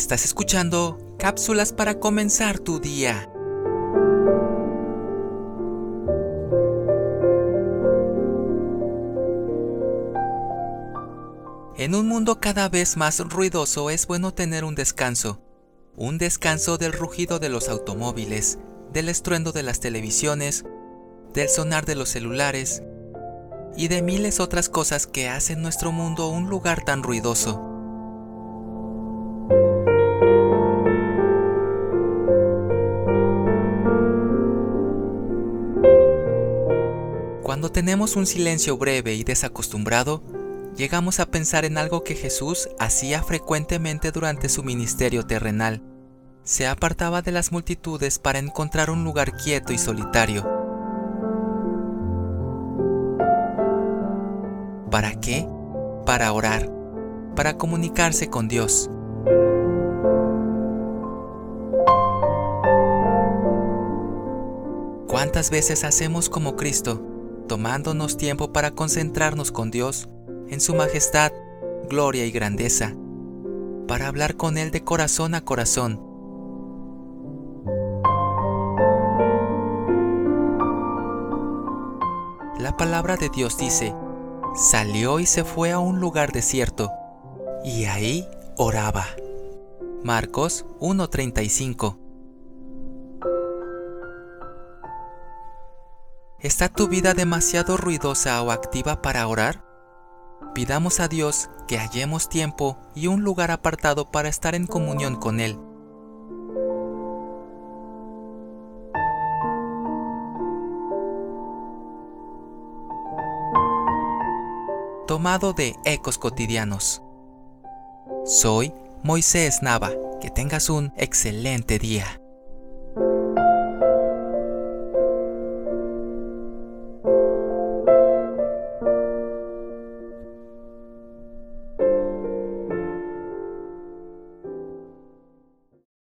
Estás escuchando cápsulas para comenzar tu día. En un mundo cada vez más ruidoso es bueno tener un descanso. Un descanso del rugido de los automóviles, del estruendo de las televisiones, del sonar de los celulares y de miles otras cosas que hacen nuestro mundo un lugar tan ruidoso. Cuando tenemos un silencio breve y desacostumbrado, llegamos a pensar en algo que Jesús hacía frecuentemente durante su ministerio terrenal. Se apartaba de las multitudes para encontrar un lugar quieto y solitario. ¿Para qué? Para orar, para comunicarse con Dios. ¿Cuántas veces hacemos como Cristo, tomándonos tiempo para concentrarnos con Dios en su majestad, gloria y grandeza, para hablar con Él de corazón a corazón. La palabra de Dios dice, salió y se fue a un lugar desierto, y ahí oraba. Marcos 1:35 ¿Está tu vida demasiado ruidosa o activa para orar? Pidamos a Dios que hallemos tiempo y un lugar apartado para estar en comunión con Él. Tomado de Ecos Cotidianos. Soy Moisés Nava. Que tengas un excelente día.